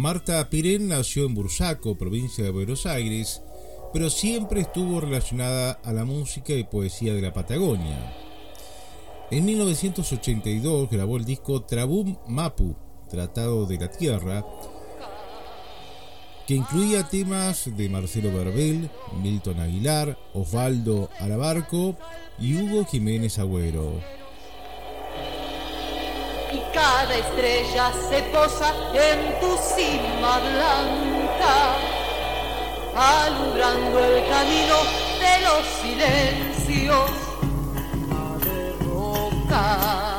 Marta Pirén nació en Bursaco, provincia de Buenos Aires, pero siempre estuvo relacionada a la música y poesía de la Patagonia. En 1982 grabó el disco Trabum Mapu, Tratado de la Tierra, que incluía temas de Marcelo Verbel, Milton Aguilar, Osvaldo Alabarco y Hugo Jiménez Agüero y cada estrella se posa en tu cima blanca, alumbrando el camino de los silencios. Madre roca,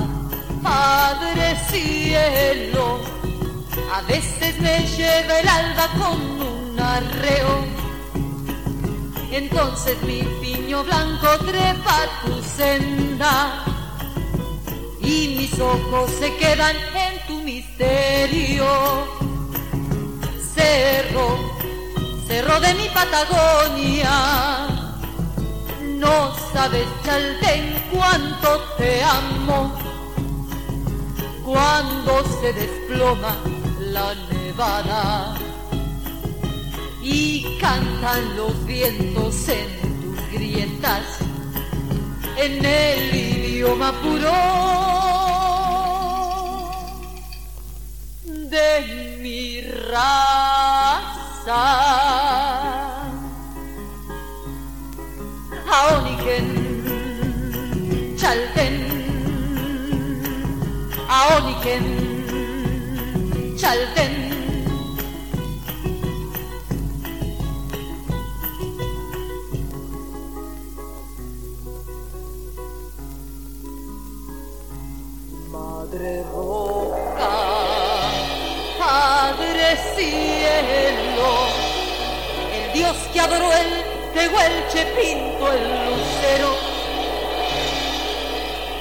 Padre cielo, a veces me lleva el alba con un arreo. Entonces mi piño blanco trepa tu senda y mis ojos se quedan en tu misterio. Cerro, cerro de mi Patagonia, no sabes Chaltén cuánto te amo. Cuando se desploma la nevada y cantan los vientos en tus grietas en el idioma puro de mi raza. Aoniken, Chalten, Aoniken, Chalten. Padre Roca, Padre Cielo, el Dios que adoró el tehuelche pinto el lucero.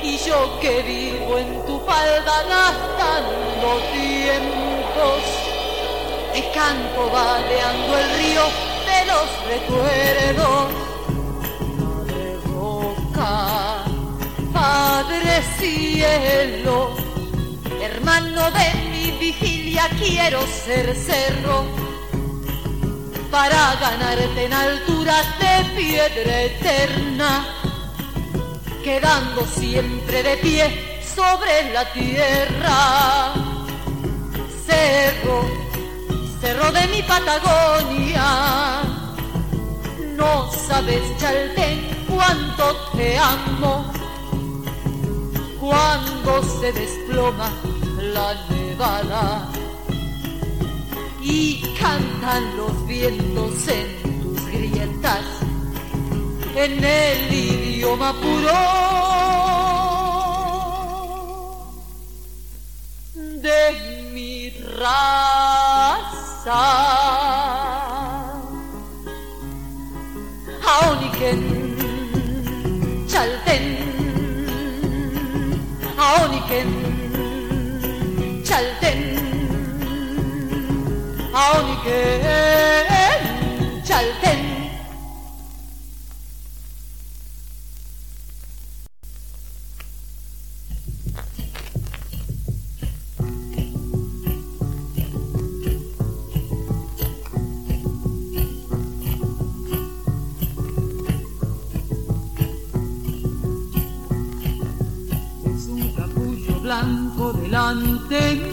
Y yo que vivo en tu falda gastando tiempos, te canto baleando el río de los recuerdos. Padre Roca, Padre Cielo, hermano de mi vigilia, quiero ser cerro para ganarte en alturas de piedra eterna, quedando siempre de pie sobre la tierra. Cerro, cerro de mi Patagonia, no sabes, Chaltén, cuánto te amo cuando se desploma la nevada y cantan los vientos en tus grietas en el idioma puro de mi raza. Aoniken, Chalten. es un capullo blanco delante mío,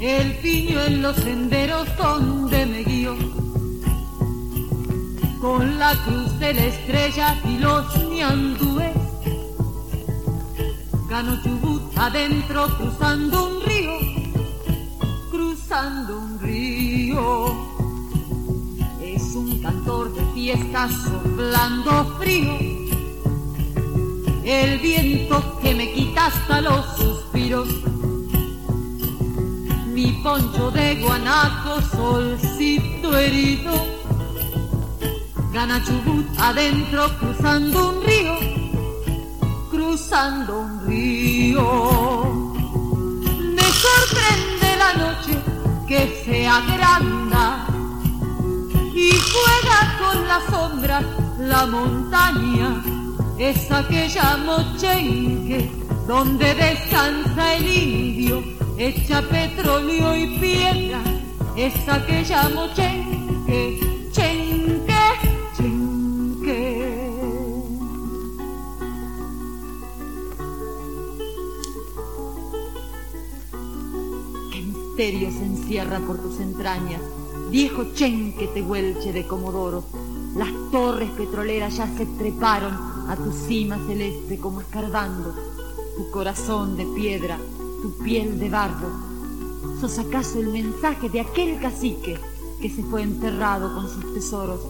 el piño en los senderos donde me guío, con la cruz de la estrella y los ñandúes, gano chubut adentro cruzando un río, cruzando un río, es un cantor de fiesta soplando frío. El viento que me quita hasta los suspiros. Mi poncho de guanaco, solcito herido, gana chubut adentro cruzando un río, cruzando un río. Me sorprende la noche que se agranda y juega con la sombra la montaña es aquella mochenque donde descansa el indio, echa petróleo y piedra, es aquella mochenque, chenque, chenque. Qué misterio se encierra por tus entrañas, viejo chenque tehuelche de Comodoro. Las torres petroleras ya se treparon a tu cima celeste como escarbando, tu corazón de piedra, tu piel de barro. ¿Sos acaso el mensaje de aquel cacique que se fue enterrado con sus tesoros?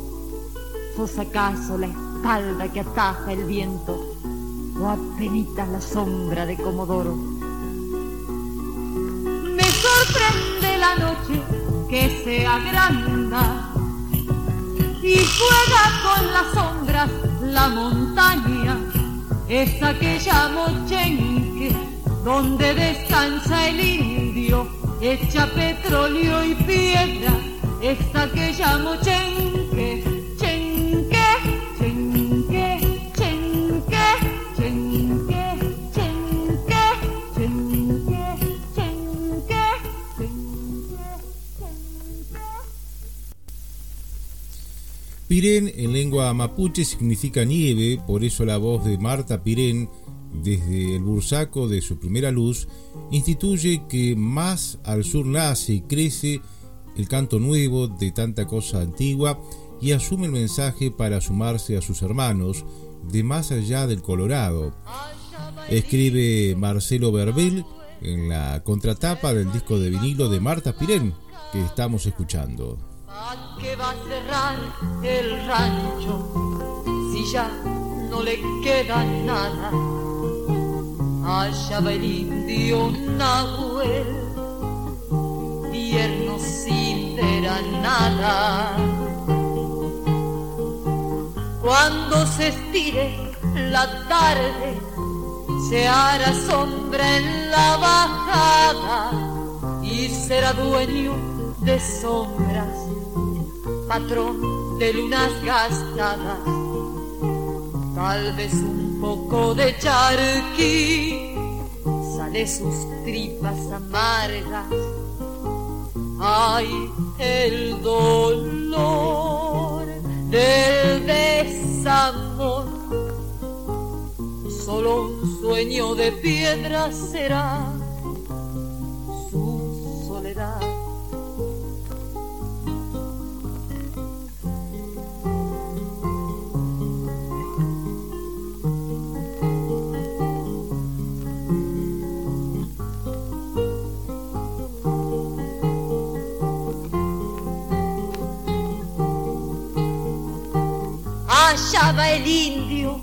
¿Sos acaso la espalda que ataja el viento o apenas la sombra de Comodoro? Me sorprende la noche que se agranda y juega con las sombras la montaña es aquella mochenque donde descansa el indio, echa petróleo y piedra, es aquella mochenque, chenque, chenque, chenque, chenque, chenque, chenque, chenque, Pirén en lengua mapuche significa nieve, por eso la voz de Marta Pirén desde el bursaco de su primera luz instituye que más al sur nace y crece el canto nuevo de tanta cosa antigua y asume el mensaje para sumarse a sus hermanos de más allá del Colorado. Escribe Marcelo Verbel en la contratapa del disco de vinilo de Marta Pirén que estamos escuchando que va a cerrar el rancho si ya no le queda nada? Allá el indio Nahuel, tierno sin nada. Cuando se estire la tarde, se hará sombra en la bajada y será dueño de sombras patrón de lunas gastadas, tal vez un poco de charqui sale sus tripas amargas. Ay, el dolor del desamor, solo un sueño de piedra será allá el indio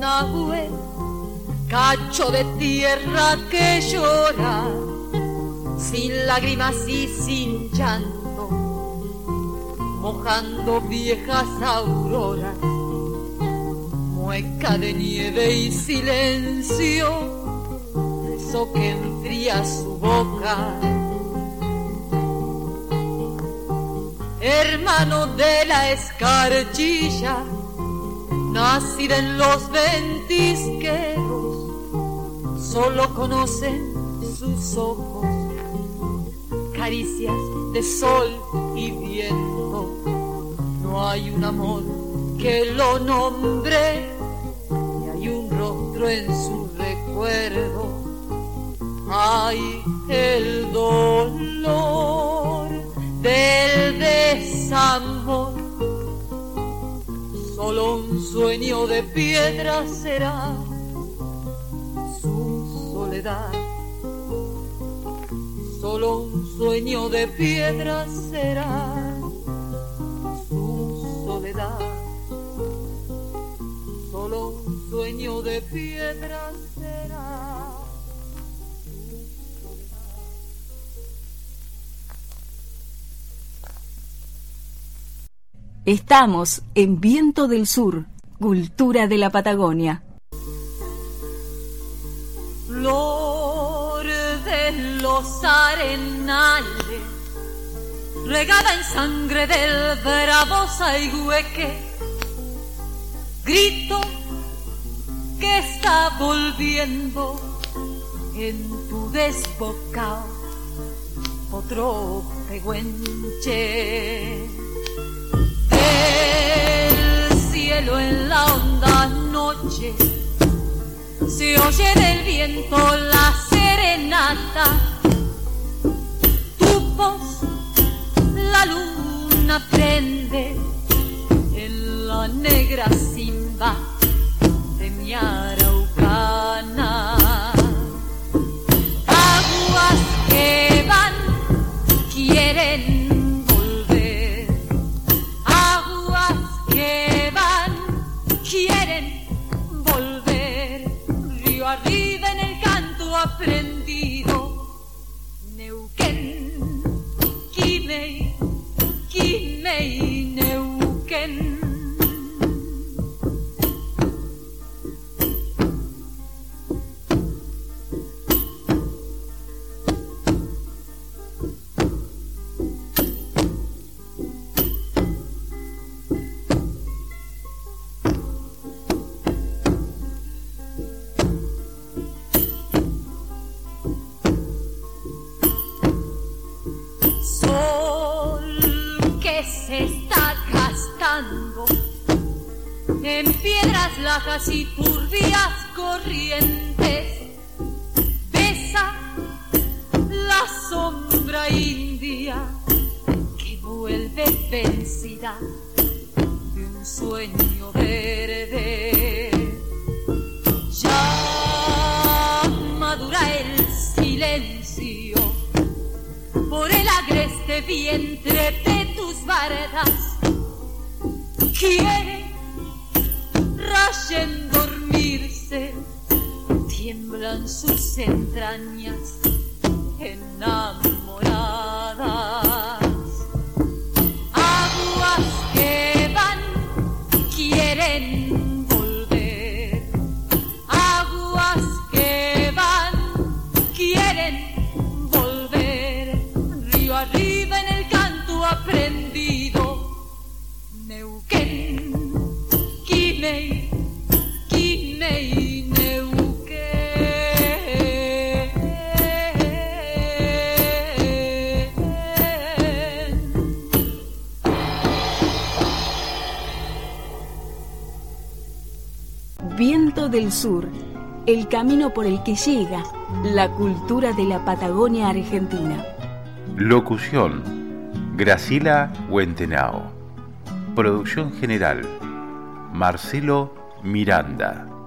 Nahuel, cacho de tierra que llora, sin lágrimas y sin llanto, mojando viejas auroras, mueca de nieve y silencio, eso que enfría su boca. Hermano de la escarchilla, nacida en los ventisqueros, solo conocen sus ojos, caricias de sol y viento. No hay un amor que lo nombre, y hay un rostro en su recuerdo. Hay el dolor solo un sueño de piedra será su soledad. Solo un sueño de piedra será su soledad. Solo un sueño de piedra será. Estamos en Viento del Sur, Cultura de la Patagonia. Flor de los arenales, regada en sangre del bravo hueque, grito que está volviendo en tu desbocado otro peguenche se oye del viento la serenata tu voz la luna prende en la negra simba mi araucana. Y turbias corrientes. Besa la sombra india que vuelve vencida de un sueño verde. Ya madura el silencio por el agreste vientre de tus bardas. Quiere en dormirse, tiemblan sus entrañas enamoradas. Aguas que van, quieren volver. Aguas que van, quieren Viento del Sur, el camino por el que llega la cultura de la Patagonia Argentina. Locución, Gracila Huentenao. Producción general, Marcelo Miranda.